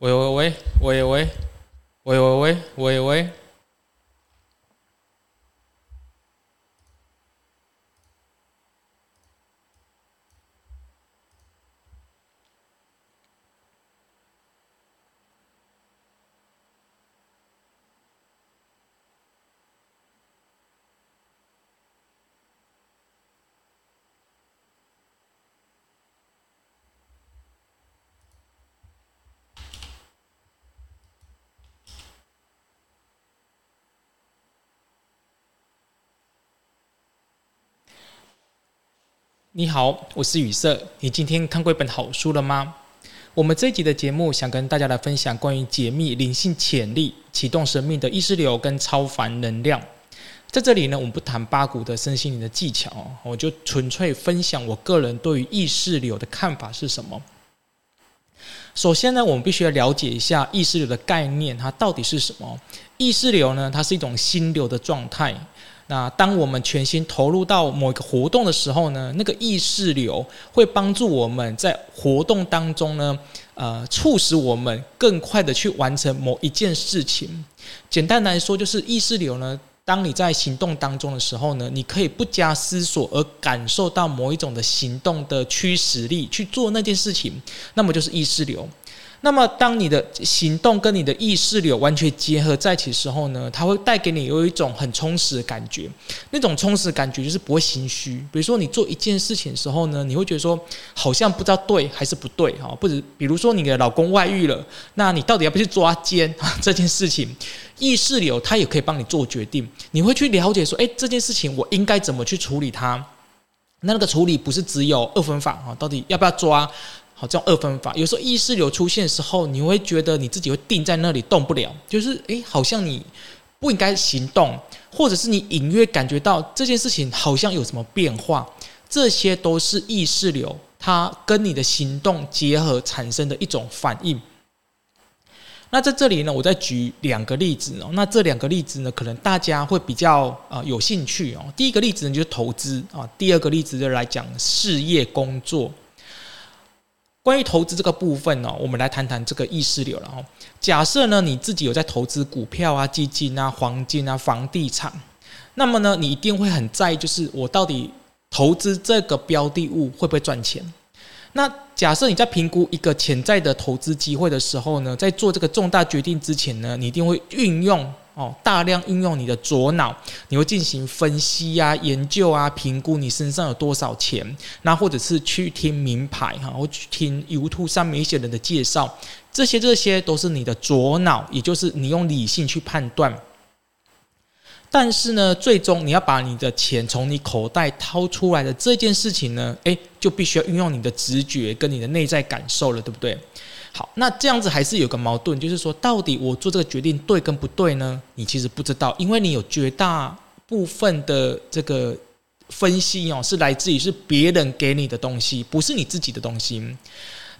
喂喂喂喂喂喂喂喂喂喂。你好，我是雨色。你今天看过一本好书了吗？我们这一集的节目想跟大家来分享关于解密灵性潜力、启动生命的意识流跟超凡能量。在这里呢，我们不谈八股的身心灵的技巧，我就纯粹分享我个人对于意识流的看法是什么。首先呢，我们必须要了解一下意识流的概念，它到底是什么？意识流呢，它是一种心流的状态。那当我们全心投入到某一个活动的时候呢，那个意识流会帮助我们在活动当中呢，呃，促使我们更快的去完成某一件事情。简单来说，就是意识流呢，当你在行动当中的时候呢，你可以不加思索而感受到某一种的行动的驱使力去做那件事情，那么就是意识流。那么，当你的行动跟你的意识流完全结合在一起的时候呢，它会带给你有一种很充实的感觉。那种充实的感觉就是不会心虚。比如说，你做一件事情的时候呢，你会觉得说好像不知道对还是不对哈。不止，比如说你的老公外遇了，那你到底要不要去抓奸这件事情？意识流它也可以帮你做决定。你会去了解说，诶，这件事情我应该怎么去处理它？那那个处理不是只有二分法哈，到底要不要抓？好，这种二分法，有时候意识流出现的时候，你会觉得你自己会定在那里动不了，就是诶，好像你不应该行动，或者是你隐约感觉到这件事情好像有什么变化，这些都是意识流它跟你的行动结合产生的一种反应。那在这里呢，我再举两个例子哦。那这两个例子呢，可能大家会比较啊有兴趣哦。第一个例子呢，就是投资啊，第二个例子就来讲事业工作。关于投资这个部分呢，我们来谈谈这个意识流了哈。假设呢，你自己有在投资股票啊、基金啊、黄金啊、房地产，那么呢，你一定会很在意，就是我到底投资这个标的物会不会赚钱？那假设你在评估一个潜在的投资机会的时候呢，在做这个重大决定之前呢，你一定会运用。哦，大量运用你的左脑，你会进行分析啊、研究啊、评估你身上有多少钱，那或者是去听名牌哈，或去听 YouTube 上面一些人的介绍，这些这些都是你的左脑，也就是你用理性去判断。但是呢，最终你要把你的钱从你口袋掏出来的这件事情呢，诶，就必须要运用你的直觉跟你的内在感受了，对不对？好，那这样子还是有个矛盾，就是说，到底我做这个决定对跟不对呢？你其实不知道，因为你有绝大部分的这个分析哦，是来自于是别人给你的东西，不是你自己的东西。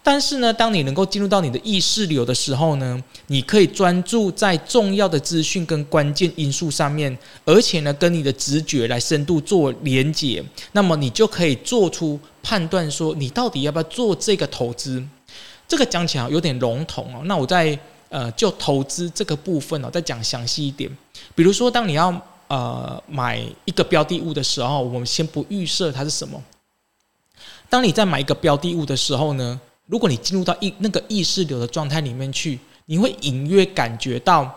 但是呢，当你能够进入到你的意识流的时候呢，你可以专注在重要的资讯跟关键因素上面，而且呢，跟你的直觉来深度做连接，那么你就可以做出判断，说你到底要不要做这个投资。这个讲起来有点笼统哦，那我在呃就投资这个部分哦，再讲详细一点。比如说，当你要呃买一个标的物的时候，我们先不预设它是什么。当你在买一个标的物的时候呢，如果你进入到一那个意识流的状态里面去，你会隐约感觉到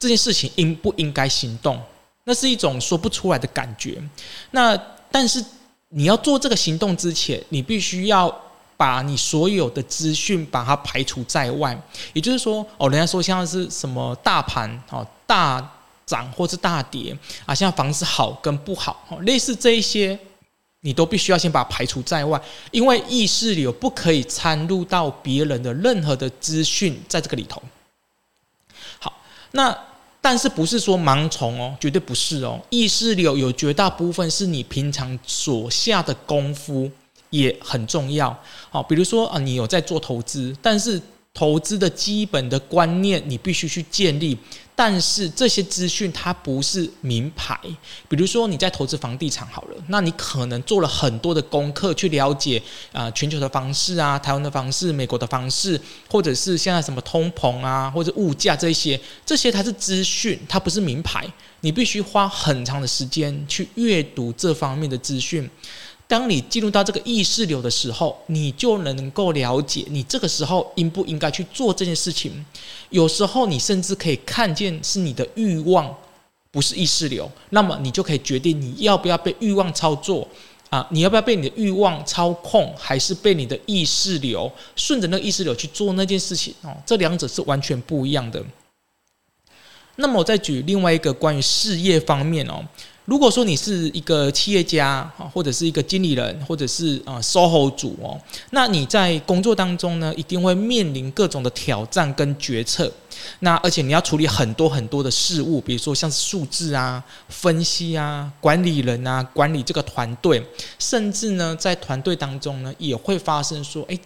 这件事情应不应该行动，那是一种说不出来的感觉。那但是你要做这个行动之前，你必须要。把你所有的资讯把它排除在外，也就是说，哦，人家说像是什么大盘哦，大涨或是大跌啊，像房子好跟不好哦，类似这一些，你都必须要先把它排除在外，因为意识流不可以掺入到别人的任何的资讯在这个里头。好，那但是不是说盲从哦，绝对不是哦，意识流有绝大部分是你平常所下的功夫。也很重要，好，比如说啊，你有在做投资，但是投资的基本的观念，你必须去建立。但是这些资讯它不是名牌，比如说你在投资房地产好了，那你可能做了很多的功课去了解啊、全球的房市啊、台湾的房市、美国的房市，或者是现在什么通膨啊或者物价这些，这些它是资讯，它不是名牌，你必须花很长的时间去阅读这方面的资讯。当你进入到这个意识流的时候，你就能够了解你这个时候应不应该去做这件事情。有时候你甚至可以看见是你的欲望，不是意识流，那么你就可以决定你要不要被欲望操作啊？你要不要被你的欲望操控，还是被你的意识流顺着那个意识流去做那件事情？哦，这两者是完全不一样的。那么我再举另外一个关于事业方面哦。如果说你是一个企业家啊，或者是一个经理人，或者是啊 SOHO 主哦，那你在工作当中呢，一定会面临各种的挑战跟决策。那而且你要处理很多很多的事物，比如说像是数字啊、分析啊、管理人啊、管理这个团队，甚至呢，在团队当中呢，也会发生说，诶，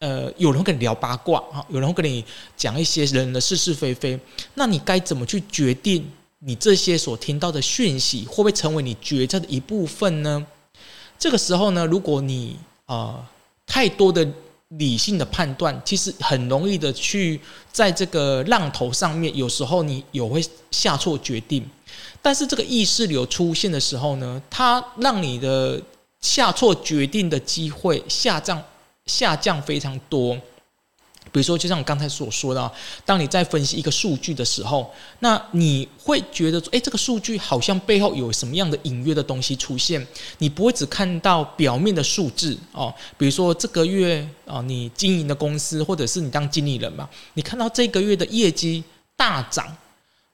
呃，有人跟你聊八卦啊，有人跟你讲一些人的是是非非，那你该怎么去决定？你这些所听到的讯息会不会成为你决策的一部分呢？这个时候呢，如果你呃太多的理性的判断，其实很容易的去在这个浪头上面，有时候你有会下错决定。但是这个意识流出现的时候呢，它让你的下错决定的机会下降下降非常多。比如说，就像我刚才所说的，当你在分析一个数据的时候，那你会觉得说，诶，这个数据好像背后有什么样的隐约的东西出现。你不会只看到表面的数字哦。比如说这个月啊，你经营的公司，或者是你当经理人嘛，你看到这个月的业绩大涨，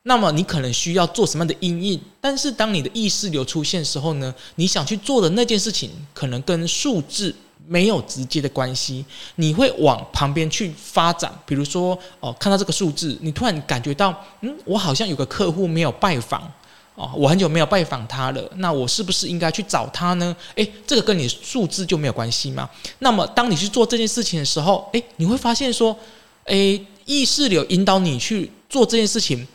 那么你可能需要做什么样的因应？但是当你的意识流出现的时候呢，你想去做的那件事情，可能跟数字。没有直接的关系，你会往旁边去发展。比如说，哦，看到这个数字，你突然感觉到，嗯，我好像有个客户没有拜访，哦，我很久没有拜访他了，那我是不是应该去找他呢？诶，这个跟你数字就没有关系吗？那么，当你去做这件事情的时候，诶，你会发现说，诶，意识流引导你去做这件事情，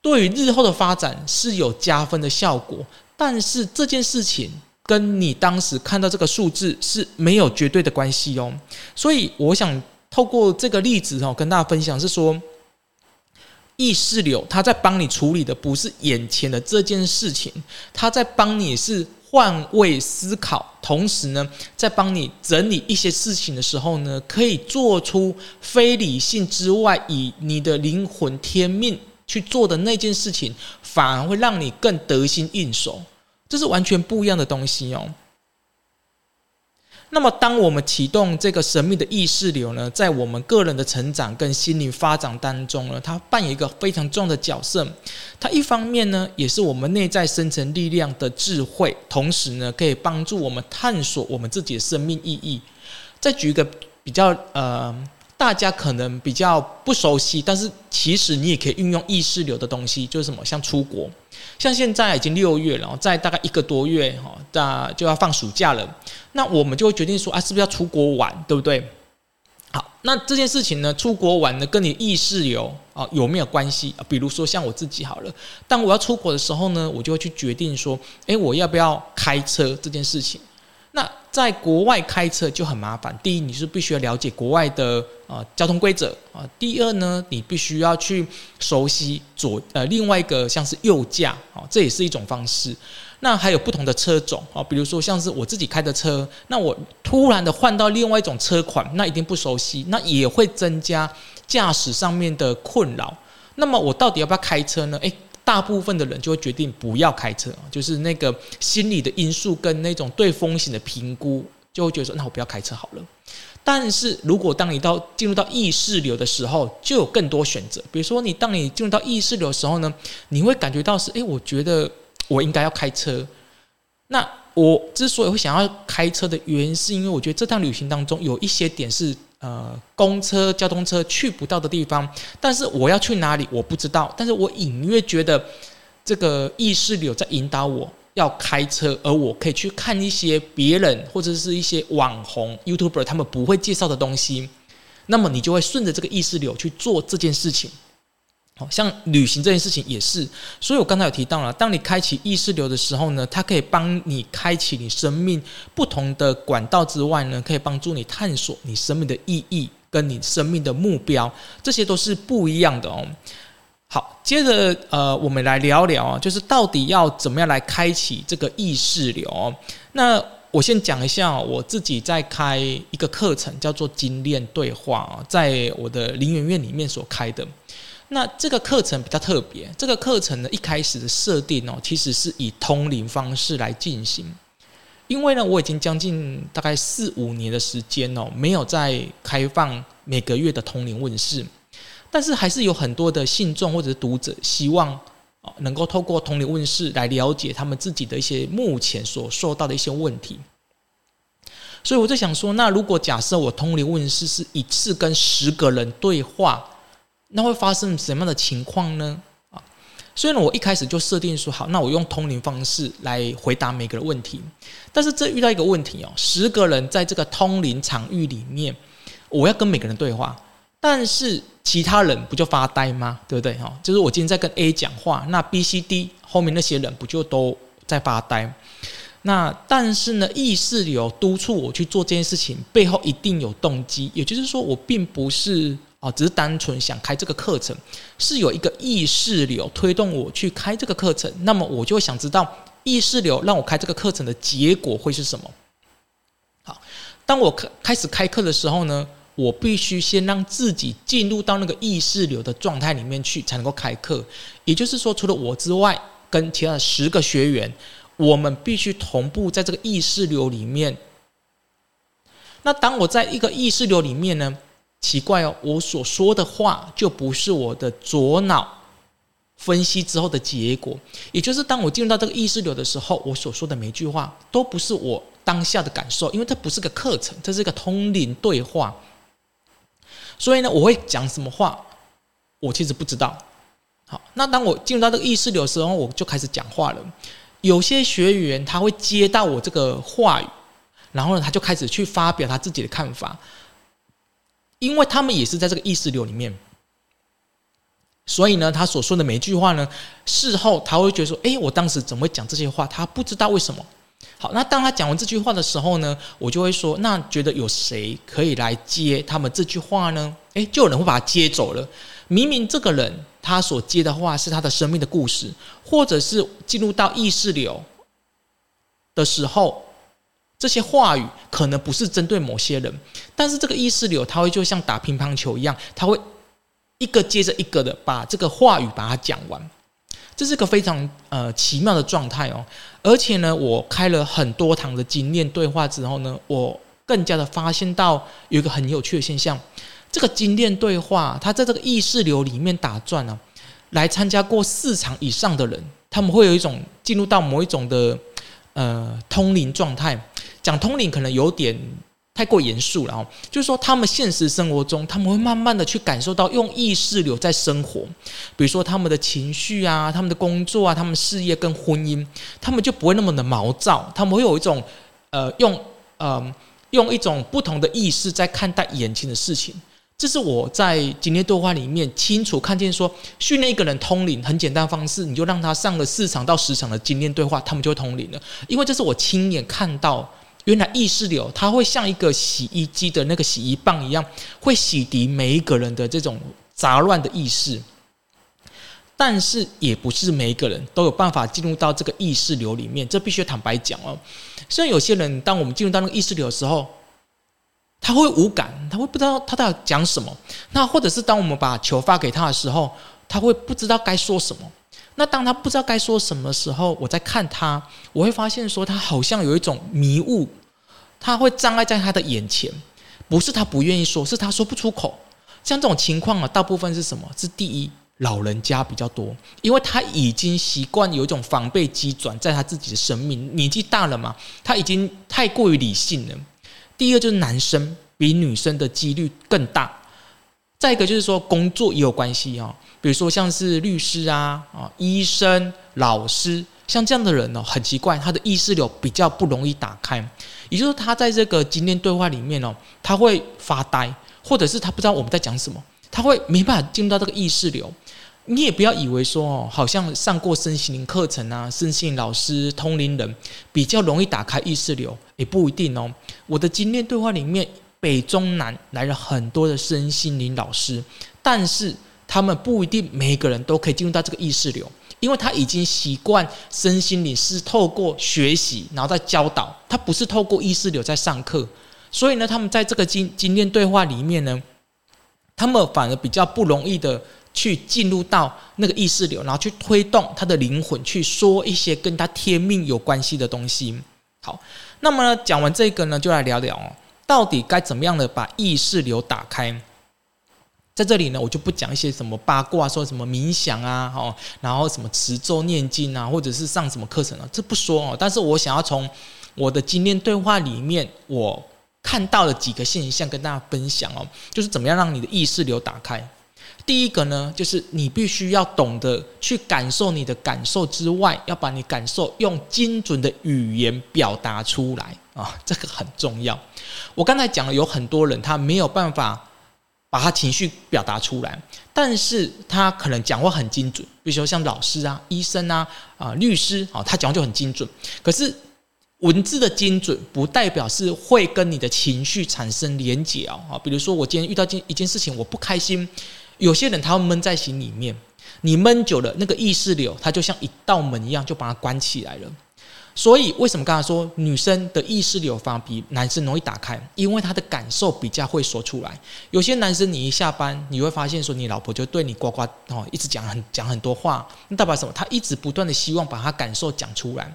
对于日后的发展是有加分的效果，但是这件事情。跟你当时看到这个数字是没有绝对的关系哦，所以我想透过这个例子哦，跟大家分享是说，意识流它在帮你处理的不是眼前的这件事情，它在帮你是换位思考，同时呢，在帮你整理一些事情的时候呢，可以做出非理性之外，以你的灵魂天命去做的那件事情，反而会让你更得心应手。这是完全不一样的东西哦。那么，当我们启动这个神秘的意识流呢，在我们个人的成长跟心灵发展当中呢，它扮演一个非常重要的角色。它一方面呢，也是我们内在深层力量的智慧，同时呢，可以帮助我们探索我们自己的生命意义。再举一个比较呃。大家可能比较不熟悉，但是其实你也可以运用意识流的东西，就是什么，像出国，像现在已经六月了，在大概一个多月哈，大就要放暑假了，那我们就会决定说啊，是不是要出国玩，对不对？好，那这件事情呢，出国玩呢，跟你意识流啊有没有关系啊？比如说像我自己好了，当我要出国的时候呢，我就会去决定说，诶，我要不要开车这件事情。那在国外开车就很麻烦。第一，你是必须要了解国外的啊、呃、交通规则啊。第二呢，你必须要去熟悉左呃另外一个像是右驾啊，这也是一种方式。那还有不同的车种啊，比如说像是我自己开的车，那我突然的换到另外一种车款，那一定不熟悉，那也会增加驾驶上面的困扰。那么我到底要不要开车呢？诶。大部分的人就会决定不要开车，就是那个心理的因素跟那种对风险的评估，就会觉得说，那我不要开车好了。但是如果当你到进入到意识流的时候，就有更多选择。比如说，你当你进入到意识流的时候呢，你会感觉到是，诶，我觉得我应该要开车。那我之所以会想要开车的原因，是因为我觉得这趟旅行当中有一些点是。呃，公车、交通车去不到的地方，但是我要去哪里，我不知道。但是我隐约觉得这个意识流在引导我要开车，而我可以去看一些别人或者是一些网红 YouTuber 他们不会介绍的东西。那么你就会顺着这个意识流去做这件事情。好像旅行这件事情也是，所以我刚才有提到了，当你开启意识流的时候呢，它可以帮你开启你生命不同的管道之外呢，可以帮助你探索你生命的意义跟你生命的目标，这些都是不一样的哦。好，接着呃，我们来聊聊啊，就是到底要怎么样来开启这个意识流。那我先讲一下我自己在开一个课程，叫做精炼对话啊，在我的林园院里面所开的。那这个课程比较特别，这个课程呢，一开始的设定哦，其实是以通灵方式来进行，因为呢，我已经将近大概四五年的时间哦，没有再开放每个月的通灵问世，但是还是有很多的信众或者是读者希望哦，能够透过通灵问世来了解他们自己的一些目前所受到的一些问题，所以我就想说，那如果假设我通灵问世是一次跟十个人对话。那会发生什么样的情况呢？啊，虽然，我一开始就设定说，好，那我用通灵方式来回答每个人问题。但是这遇到一个问题哦，十个人在这个通灵场域里面，我要跟每个人对话，但是其他人不就发呆吗？对不对？哈，就是我今天在跟 A 讲话，那 B、C、D 后面那些人不就都在发呆？那但是呢，意识流督促我去做这件事情，背后一定有动机，也就是说，我并不是。哦，只是单纯想开这个课程，是有一个意识流推动我去开这个课程。那么我就想知道意识流让我开这个课程的结果会是什么？好，当我开开始开课的时候呢，我必须先让自己进入到那个意识流的状态里面去，才能够开课。也就是说，除了我之外，跟其他十个学员，我们必须同步在这个意识流里面。那当我在一个意识流里面呢？奇怪哦，我所说的话就不是我的左脑分析之后的结果，也就是当我进入到这个意识流的时候，我所说的每句话都不是我当下的感受，因为这不是个课程，这是一个通灵对话。所以呢，我会讲什么话，我其实不知道。好，那当我进入到这个意识流的时候，我就开始讲话了。有些学员他会接到我这个话语，然后呢，他就开始去发表他自己的看法。因为他们也是在这个意识流里面，所以呢，他所说的每一句话呢，事后他会觉得说：“诶，我当时怎么会讲这些话？”他不知道为什么。好，那当他讲完这句话的时候呢，我就会说：“那觉得有谁可以来接他们这句话呢？”诶，就有人会把他接走了。明明这个人他所接的话是他的生命的故事，或者是进入到意识流的时候。这些话语可能不是针对某些人，但是这个意识流，它会就像打乒乓球一样，它会一个接着一个的把这个话语把它讲完，这是个非常呃奇妙的状态哦。而且呢，我开了很多堂的精炼对话之后呢，我更加的发现到有一个很有趣的现象，这个精炼对话，它在这个意识流里面打转呢、啊，来参加过四场以上的人，他们会有一种进入到某一种的呃通灵状态。讲通灵可能有点太过严肃了哦，就是说他们现实生活中，他们会慢慢的去感受到用意识留在生活，比如说他们的情绪啊，他们的工作啊，他们事业跟婚姻，他们就不会那么的毛躁，他们会有一种呃用呃用一种不同的意识在看待眼前的事情。这是我在今天对话里面清楚看见说，训练一个人通灵很简单方式，你就让他上了四场到十场的经验对话，他们就会通灵了，因为这是我亲眼看到。原来意识流，它会像一个洗衣机的那个洗衣棒一样，会洗涤每一个人的这种杂乱的意识。但是，也不是每一个人都有办法进入到这个意识流里面，这必须坦白讲哦。虽然有些人，当我们进入到那个意识流的时候，他会无感，他会不知道他在讲什么。那或者是当我们把球发给他的时候，他会不知道该说什么。那当他不知道该说什么时候，我在看他，我会发现说他好像有一种迷雾，他会障碍在他的眼前，不是他不愿意说，是他说不出口。像这种情况啊，大部分是什么？是第一，老人家比较多，因为他已经习惯有一种防备机转在他自己的生命，年纪大了嘛，他已经太过于理性了。第二就是男生比女生的几率更大。再一个就是说，工作也有关系哦，比如说像是律师啊、啊医生、老师，像这样的人呢，很奇怪，他的意识流比较不容易打开，也就是，他在这个精炼对话里面哦，他会发呆，或者是他不知道我们在讲什么，他会没办法进入到这个意识流。你也不要以为说哦，好像上过身心灵课程啊，身心老师、通灵人比较容易打开意识流，也不一定哦。我的精炼对话里面，北中南来了很多的身心灵老师，但是他们不一定每个人都可以进入到这个意识流，因为他已经习惯身心灵是透过学习，然后再教导，他不是透过意识流在上课，所以呢，他们在这个精精炼对话里面呢，他们反而比较不容易的。去进入到那个意识流，然后去推动他的灵魂，去说一些跟他天命有关系的东西。好，那么呢，讲完这个呢，就来聊聊哦，到底该怎么样的把意识流打开？在这里呢，我就不讲一些什么八卦，说什么冥想啊，哦，然后什么持咒念经啊，或者是上什么课程啊，这不说哦。但是我想要从我的经验对话里面，我看到了几个现象跟大家分享哦，就是怎么样让你的意识流打开。第一个呢，就是你必须要懂得去感受你的感受之外，要把你感受用精准的语言表达出来啊，这个很重要。我刚才讲了，有很多人他没有办法把他情绪表达出来，但是他可能讲话很精准，比如说像老师啊、医生啊、啊律师啊，他讲话就很精准。可是文字的精准不代表是会跟你的情绪产生连结啊。比如说我今天遇到件一件事情，我不开心。有些人他会闷在心里面，你闷久了，那个意识流它就像一道门一样，就把它关起来了。所以为什么刚才说女生的意识流反而比男生容易打开？因为她的感受比较会说出来。有些男生你一下班，你会发现说你老婆就对你呱呱哦，一直讲很讲很多话，那代表什么？他一直不断的希望把他感受讲出来。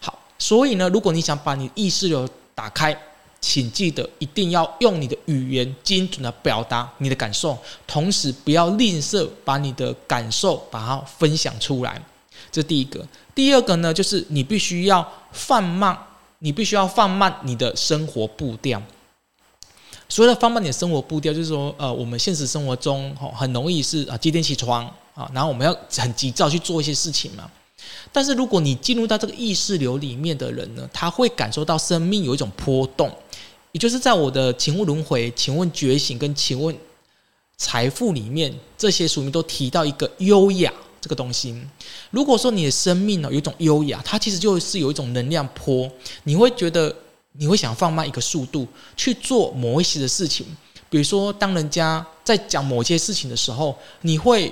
好，所以呢，如果你想把你意识流打开。请记得一定要用你的语言精准的表达你的感受，同时不要吝啬把你的感受把它分享出来。这第一个。第二个呢，就是你必须要放慢，你必须要放慢你的生活步调。所谓的放慢你的生活步调，就是说，呃，我们现实生活中很容易是啊几点起床啊，然后我们要很急躁去做一些事情嘛。但是如果你进入到这个意识流里面的人呢，他会感受到生命有一种波动。就是在我的请问轮回、请问觉醒跟请问财富里面，这些书名都提到一个优雅这个东西。如果说你的生命呢有一种优雅，它其实就是有一种能量波，你会觉得你会想放慢一个速度去做某一些的事情。比如说，当人家在讲某些事情的时候，你会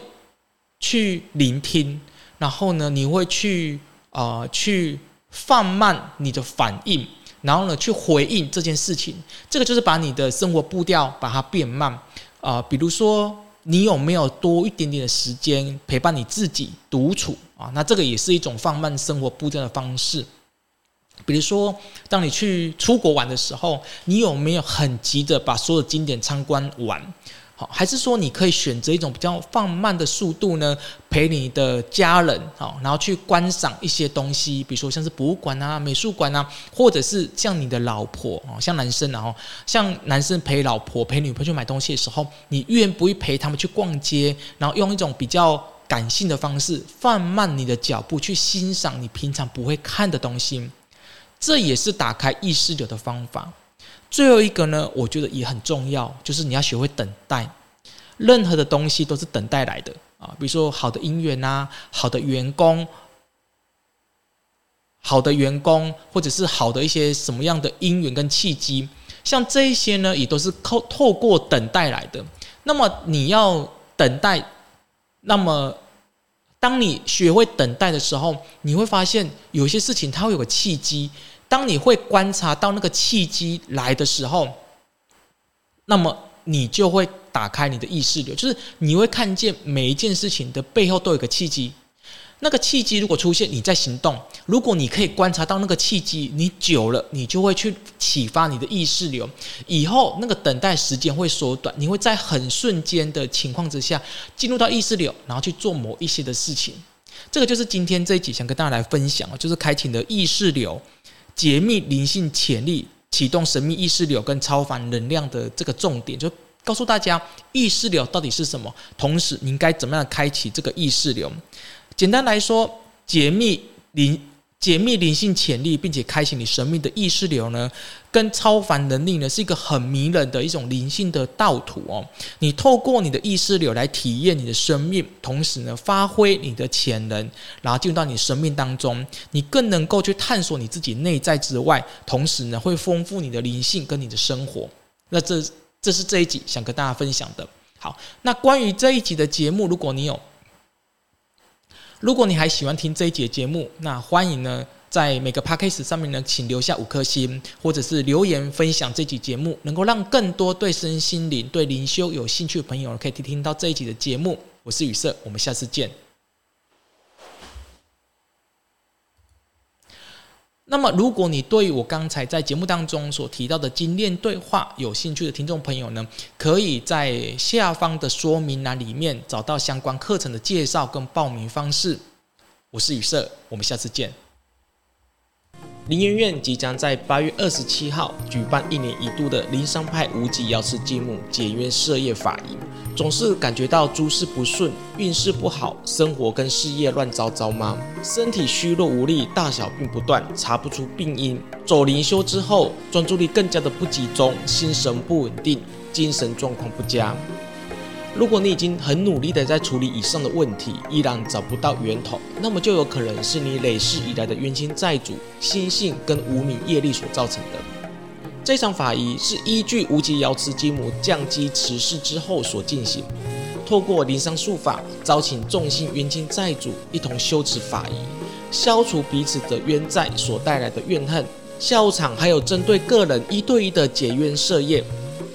去聆听，然后呢，你会去啊、去放慢你的反应。然后呢，去回应这件事情，这个就是把你的生活步调把它变慢啊、比如说，你有没有多一点点的时间陪伴你自己独处啊？那这个也是一种放慢生活步调的方式。比如说，当你去出国玩的时候，你有没有很急的把所有的景点参观完？好，还是说你可以选择一种比较放慢的速度呢，陪你的家人，好，然后去观赏一些东西，比如说像是博物馆啊、美术馆啊，或者是像你的老婆，哦，像男生，然后像男生陪老婆、陪女朋友去买东西的时候，你愿不愿意陪他们去逛街，然后用一种比较感性的方式，放慢你的脚步去欣赏你平常不会看的东西，这也是打开意识流的方法。最后一个呢，我觉得也很重要，就是你要学会等待。任何的东西都是等待来的啊，比如说好的姻缘啊，好的员工，好的员工，或者是好的一些什么样的因缘跟契机，像这一些呢，也都是透透过等待来的。那么你要等待，那么当你学会等待的时候，你会发现有些事情它会有个契机。当你会观察到那个契机来的时候，那么你就会打开你的意识流，就是你会看见每一件事情的背后都有个契机。那个契机如果出现，你在行动；如果你可以观察到那个契机，你久了，你就会去启发你的意识流。以后那个等待时间会缩短，你会在很瞬间的情况之下进入到意识流，然后去做某一些的事情。这个就是今天这一集想跟大家来分享，就是开启你的意识流。解密灵性潜力，启动神秘意识流跟超凡能量的这个重点，就告诉大家意识流到底是什么，同时你应该怎么样开启这个意识流。简单来说，解密灵解密灵性潜力，并且开启你生命的意识流呢，跟超凡能力呢，是一个很迷人的一种灵性的道途哦。你透过你的意识流来体验你的生命，同时呢，发挥你的潜能，然后进入到你生命当中，你更能够去探索你自己内在之外，同时呢，会丰富你的灵性跟你的生活。那这这是这一集想跟大家分享的。好，那关于这一集的节目，如果你有。如果你还喜欢听这一节节目，那欢迎呢，在每个 p a c k a g e 上面呢，请留下五颗星，或者是留言分享这集节目，能够让更多对身心灵、对灵修有兴趣的朋友可以听听到这一集的节目。我是雨色，我们下次见。那么，如果你对我刚才在节目当中所提到的精炼对话有兴趣的听众朋友呢，可以在下方的说明栏里面找到相关课程的介绍跟报名方式。我是雨色，我们下次见。灵研院即将在八月二十七号举办一年一度的灵山派无极药师金母解约设业法营。总是感觉到诸事不顺、运势不好、生活跟事业乱糟糟吗？身体虚弱无力、大小病不断、查不出病因。走灵修之后，专注力更加的不集中，心神不稳定，精神状况不佳。如果你已经很努力的在处理以上的问题，依然找不到源头，那么就有可能是你累世以来的冤亲债主、心性跟无名业力所造成的。这场法仪是依据无极瑶池金母降乩辞世之后所进行，透过灵山术法，招请众星冤亲债主一同修持法仪，消除彼此的冤债所带来的怨恨。下午场还有针对个人一对一的解冤设业，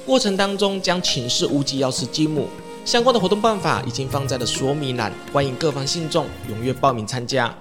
过程当中将请示无极瑶池金母。相关的活动办法已经放在了说明栏，欢迎各方信众踊跃报名参加。